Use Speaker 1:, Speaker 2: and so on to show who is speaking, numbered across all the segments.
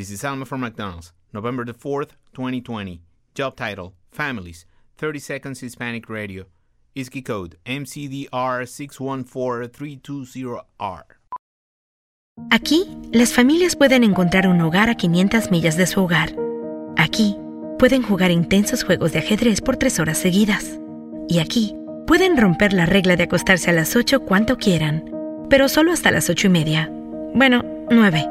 Speaker 1: This is Alma from McDonald's, November the 4th, 2020. Job title Families, 30 Seconds Hispanic Radio. ISKI code MCDR614320R.
Speaker 2: Aquí, las familias pueden encontrar un hogar a 500 millas de su hogar. Aquí, pueden jugar intensos juegos de ajedrez por tres horas seguidas. Y aquí, pueden romper la regla de acostarse a las 8 cuanto quieran, pero solo hasta las 8 y media. Bueno, 9.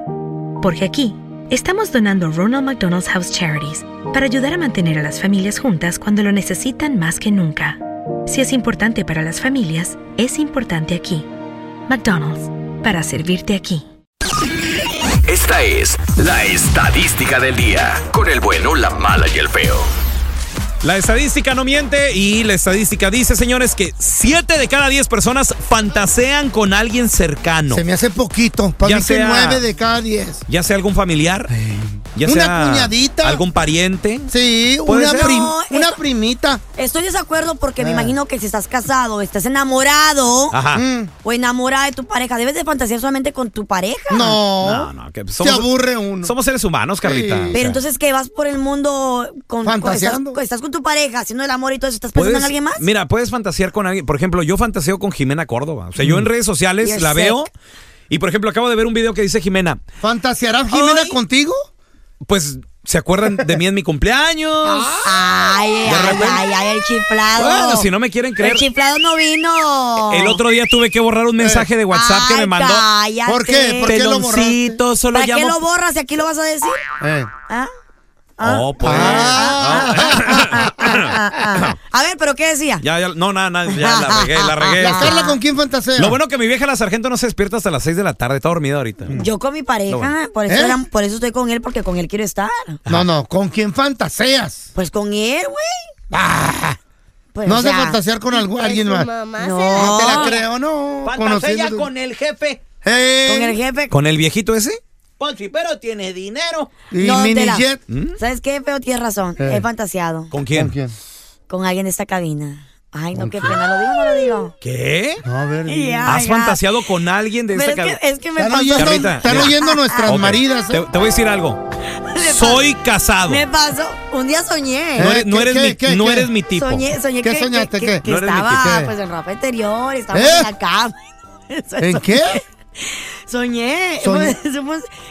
Speaker 2: Porque aquí, estamos donando Ronald McDonald's House Charities para ayudar a mantener a las familias juntas cuando lo necesitan más que nunca. Si es importante para las familias, es importante aquí. McDonald's, para servirte aquí.
Speaker 3: Esta es la estadística del día. Con el bueno, la mala y el feo.
Speaker 4: La estadística no miente y la estadística dice, señores, que 7 de cada 10 personas fantasean con alguien cercano.
Speaker 5: Se me hace poquito. Para
Speaker 4: Ya
Speaker 5: mí que
Speaker 4: sea-
Speaker 5: 9 de cada 10.
Speaker 4: Ya sea algún familiar, ya
Speaker 5: Una
Speaker 4: sea
Speaker 5: cuñadita.
Speaker 4: algún pariente.
Speaker 5: Sí,
Speaker 4: ¿Puede
Speaker 5: una, prim-
Speaker 6: No,
Speaker 5: una primita.
Speaker 6: Estoy de desacuerdo porque me
Speaker 5: Ah.
Speaker 6: imagino que si estás casado, estás enamorado
Speaker 4: Ajá.
Speaker 5: Mm.
Speaker 6: o enamorada de tu pareja, debes de fantasear solamente con tu pareja.
Speaker 5: No.
Speaker 4: No, no, que
Speaker 5: Se
Speaker 4: somos,
Speaker 5: aburre uno.
Speaker 4: somos seres humanos, Carlita.
Speaker 5: Sí.
Speaker 6: Pero entonces que vas por el mundo con, con-
Speaker 5: Fantaseando.
Speaker 6: estás, estás con tu pareja, haciendo el amor y todo eso, ¿estás pensando en alguien más?
Speaker 4: Mira, puedes fantasear con alguien. Por ejemplo, yo fantaseo con Jimena Córdoba. O sea, yo en redes sociales
Speaker 6: You're
Speaker 4: la
Speaker 6: sick.
Speaker 4: veo. Y por ejemplo, acabo de ver un video que dice Jimena,
Speaker 5: ¿Fantaseará Jimena contigo?
Speaker 4: Pues, ¿se acuerdan de mí en mi cumpleaños?
Speaker 6: Ay, ay, ay, ay, el chiflado.
Speaker 4: Bueno, si no me quieren creer.
Speaker 6: El chiflado no vino.
Speaker 4: El otro día tuve que borrar un mensaje de WhatsApp que me mandó.
Speaker 6: cállate.
Speaker 5: ¿Por qué? ¿Por qué lo borraste?
Speaker 4: Peloncito, solo
Speaker 6: ¿Para qué
Speaker 4: llamo.
Speaker 6: lo borras si aquí lo vas a decir?
Speaker 5: Eh.
Speaker 6: ¿Ah?
Speaker 4: Oh, pues.
Speaker 5: Ah.
Speaker 6: Ah, ah, ah. A ver, pero ¿qué decía?
Speaker 4: Ya, ya, no, nada, nada, ya la regué, la regué.
Speaker 5: ¿La. Carla con quién fantasea?
Speaker 4: Lo bueno que mi vieja la sargento no se despierta hasta las 6 de la tarde, está dormida ahorita.
Speaker 6: Yo con mi pareja,
Speaker 4: bueno.
Speaker 6: por, eso
Speaker 5: ¿Eh?
Speaker 6: era- por eso estoy con él, porque con él quiero estar.
Speaker 5: No, no, ¿con quién fantaseas?
Speaker 6: Pues con él, güey.
Speaker 5: Ah,
Speaker 6: Pues,
Speaker 5: no
Speaker 6: o
Speaker 5: has de
Speaker 6: sea,
Speaker 5: fantasear con algún- alguien más.
Speaker 6: No,
Speaker 5: No te la creo, no.
Speaker 7: Fantasea con el jefe.
Speaker 6: Con el jefe.
Speaker 4: ¿Con el viejito ese?
Speaker 7: Sí, pero tiene dinero.
Speaker 5: Y
Speaker 6: No, Tela.
Speaker 5: minijet.
Speaker 6: ¿Sabes qué, feo? Tienes razón.
Speaker 5: Eh.
Speaker 6: He fantaseado
Speaker 4: ¿Con quién?
Speaker 5: ¿Con quién?
Speaker 6: con alguien de esta cabina. Ay, no, qué pena. ¿Lo digo no lo digo?
Speaker 4: ¿Qué?
Speaker 5: No, a ver.
Speaker 6: Ya,
Speaker 4: ¿Has
Speaker 6: ya.
Speaker 4: fantaseado con alguien de
Speaker 6: Pero
Speaker 4: esta
Speaker 6: es
Speaker 4: cabina?
Speaker 6: es que me
Speaker 5: Están
Speaker 6: pasó.
Speaker 5: oyendo, están oyendo nuestras
Speaker 4: Ok,
Speaker 5: maridas.
Speaker 4: Te, te voy a decir algo. Soy casado.
Speaker 6: Me pasó. Un día soñé.
Speaker 4: No eres, no
Speaker 5: ¿Qué,
Speaker 4: eres
Speaker 5: qué,
Speaker 4: mi,
Speaker 5: qué,
Speaker 4: no
Speaker 5: qué?
Speaker 4: eres mi tipo.
Speaker 6: Soñé, soñé
Speaker 5: ¿Qué
Speaker 6: que,
Speaker 5: soñaste,
Speaker 6: que,
Speaker 5: qué?
Speaker 6: que- que
Speaker 4: No eres mi
Speaker 6: estaba pues en ropa interior, estaba
Speaker 5: ¿Eh?
Speaker 6: en la cama. Eso-
Speaker 5: ¿En
Speaker 6: eso-
Speaker 5: qué?
Speaker 6: Soñé.
Speaker 5: Soñé.
Speaker 6: Eso,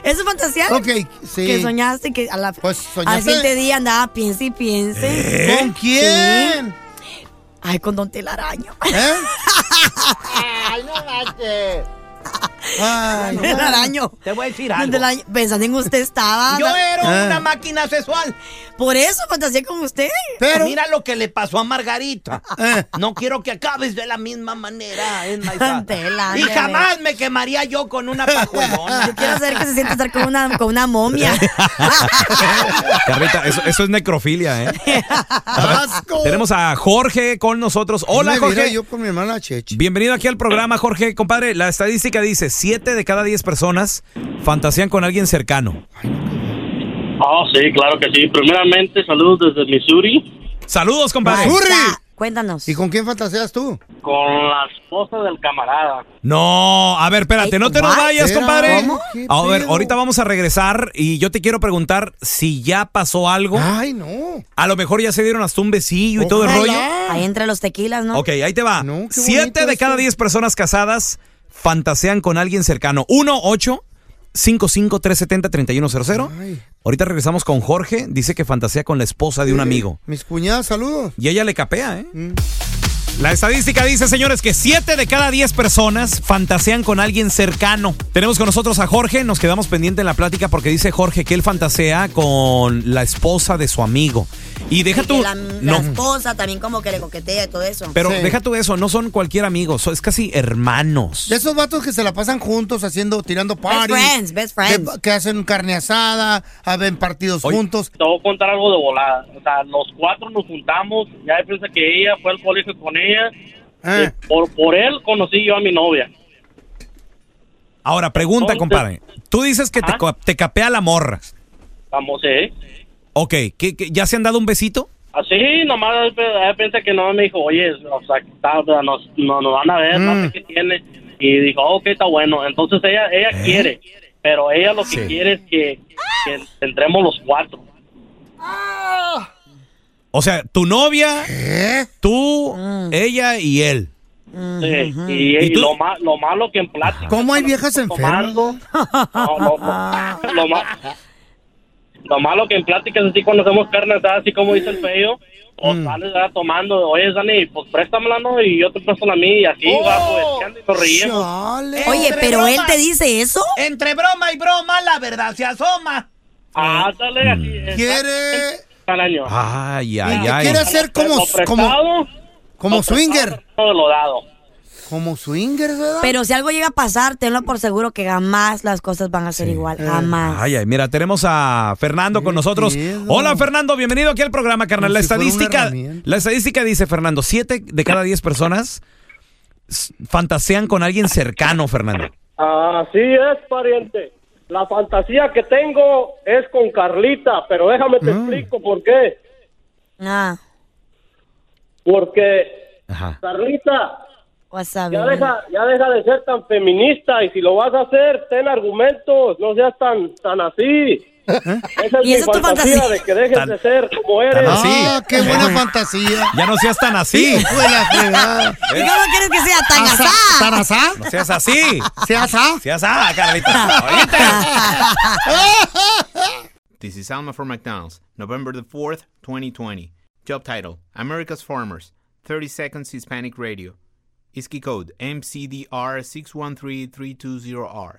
Speaker 6: es fantasear.
Speaker 5: Ok, sí.
Speaker 6: Que soñaste que a la,
Speaker 5: Pues,
Speaker 6: al siguiente día andaba piense y piense.
Speaker 5: ¿Con quién?
Speaker 6: Ay, con Don Telaraño.
Speaker 5: ¿Eh? Ay, no manches. Ay,
Speaker 6: Don Telaraño.
Speaker 7: Te voy a decir
Speaker 6: Don
Speaker 7: algo.
Speaker 6: Pensando en usted estaba.
Speaker 7: Yo era
Speaker 5: Ah.
Speaker 7: una máquina sexual.
Speaker 6: Por eso fantaseé con usted.
Speaker 5: Pero,
Speaker 7: Mira lo que le pasó a Margarita.
Speaker 5: Eh.
Speaker 7: No quiero que acabes de la misma manera, es Y jamás me quemaría yo con una pajuelona.
Speaker 6: Yo quiero saber que se siente estar con una, con una momia.
Speaker 4: Carlita, eso, eso es necrofilia, ¿eh?
Speaker 5: asco.
Speaker 4: Tenemos a Jorge con nosotros. Hola,
Speaker 5: Me
Speaker 4: Jorge.
Speaker 5: yo con mi hermana Chechi.
Speaker 4: Bienvenido aquí al programa, Jorge. Compadre, la estadística dice, 7 de cada 10 personas fantasean con alguien cercano.
Speaker 8: Oh, sí, claro que sí. Primeramente, saludos desde Missouri.
Speaker 4: Saludos, compadre.
Speaker 5: Missouri.
Speaker 6: Cuéntanos.
Speaker 5: ¿Y con quién fantaseas tú?
Speaker 8: Con la esposa del camarada.
Speaker 4: No, a ver, espérate, no te nos vayas, compadre. A ver, ahorita vamos a regresar y yo te quiero preguntar si ya pasó algo.
Speaker 5: Ay, no.
Speaker 4: A lo mejor ya se dieron hasta un besillo y todo el rollo.
Speaker 6: Ahí entre los tequilas, ¿no?
Speaker 4: Ok, ahí te va. Siete de cada diez personas casadas fantasean con alguien cercano. 1 8
Speaker 5: 370-3100.
Speaker 4: Ahorita regresamos con Jorge. Dice que fantasea con la esposa de un amigo.
Speaker 5: Mis cuñadas, saludos.
Speaker 4: Y ella le capea, ¿eh?
Speaker 5: Mm.
Speaker 4: La estadística dice, señores, que 7 de cada 10 personas fantasean con alguien cercano. Tenemos con nosotros a Jorge, nos quedamos pendiente en la plática porque dice Jorge que él fantasea con la esposa de su amigo. Y deja
Speaker 6: Y
Speaker 4: tú...
Speaker 6: que la, la
Speaker 4: no,
Speaker 6: esposa también como que le coquetea y todo eso.
Speaker 4: pero
Speaker 5: Sí.
Speaker 4: deja tú eso, no son cualquier amigo, son- es casi hermanos.
Speaker 5: De esos vatos que se la pasan juntos haciendo, tirando
Speaker 6: best
Speaker 5: parties.
Speaker 6: friends, best friends.
Speaker 5: Que, que hacen carne asada, ven partidos
Speaker 4: Oye.
Speaker 5: juntos.
Speaker 8: Te voy a contar algo de volada. O sea, los cuatro nos juntamos. Ya piensa que ella fue al colegio con ella.
Speaker 5: Eh.
Speaker 8: Y por, por él conocí yo a mi novia.
Speaker 4: Ahora, pregunta,
Speaker 8: Entonces-
Speaker 4: compadre. Tú dices que te, te capea la morra.
Speaker 8: Vamos, ¿eh?
Speaker 4: Ok, ¿qué- qué- ya se han dado un besito?
Speaker 8: Así, nomás ella piensa que no, me dijo, oye, o sea, está, nos, no, nos van a ver, no
Speaker 5: Mm.
Speaker 8: sé qué tiene. Y dijo, ok, está bueno. Entonces ella ella
Speaker 4: ¿Eh?
Speaker 8: quiere, pero ella lo que
Speaker 4: Sí.
Speaker 8: quiere es que, que entremos los cuatro.
Speaker 4: O sea, tu novia,
Speaker 5: ¿Eh?
Speaker 4: tú,
Speaker 6: Mm.
Speaker 4: ella y él.
Speaker 8: Sí, y,
Speaker 4: ¿Y
Speaker 8: y
Speaker 4: tú?
Speaker 8: lo, ma- lo malo que en plática.
Speaker 5: ¿Cómo hay viejas enfermas?
Speaker 8: tomando, No, no, no. Lo, ma- lo malo que en pláticas así cuando hacemos carne asada, así como dice el feo, o
Speaker 5: Mm.
Speaker 8: sales ¿verdad? tomando, oye, Dani, pues préstamela, ¿no? Y yo te presto la mía y así va, pues, y nos reímos.
Speaker 5: Chale.
Speaker 6: Oye, pero él te dice eso.
Speaker 7: Entre broma y broma, la verdad se asoma.
Speaker 8: Ah, dale, así. es.
Speaker 5: Quiere,
Speaker 8: Al año.
Speaker 4: Ay, ay,
Speaker 5: ¿Qué
Speaker 4: ay.
Speaker 5: quiere hacer como,
Speaker 8: Lo
Speaker 5: como, como swinger?
Speaker 8: todo lo dado.
Speaker 5: Como swinger, ¿verdad?
Speaker 6: Pero si algo llega a pasar, tenlo por seguro que jamás las cosas van a ser igual. Jamás.
Speaker 4: Ay, ay, mira, tenemos a Fernando con nosotros. Hola, Fernando, bienvenido aquí al programa, carnal.
Speaker 5: Como
Speaker 4: La
Speaker 5: si
Speaker 4: estadística, la estadística dice, Fernando, siete de cada diez personas fantasean con alguien cercano, Fernando.
Speaker 8: Así es, pariente. La fantasía que tengo es con Carlita, pero déjame te explico por qué.
Speaker 6: Ah,
Speaker 8: Porque
Speaker 4: Ajá.
Speaker 8: Carlita ya deja, ya deja de ser tan feminista y si lo vas a hacer, ten argumentos, no seas tan, tan así. Esa es
Speaker 6: ¿Y
Speaker 8: mi
Speaker 6: esa es tu
Speaker 8: fantasía,
Speaker 6: fantasía?
Speaker 8: de que dejes
Speaker 4: Tan-
Speaker 8: de ser como eres.
Speaker 4: tan así.
Speaker 5: Ah, qué buena fantasía.
Speaker 4: Ya no seas tan así.
Speaker 6: ¿Y cómo quieres que sea tan asá?
Speaker 5: ¿Tan asá?
Speaker 4: No seas así.
Speaker 5: ¿Se asá?
Speaker 4: Seas ah, Carlita. Oíste.
Speaker 1: This is Alma from McDonald's, November the 4th, 2020. Job title America's Farmers, 30 Seconds Hispanic Radio. ISKI code MCDR613320R.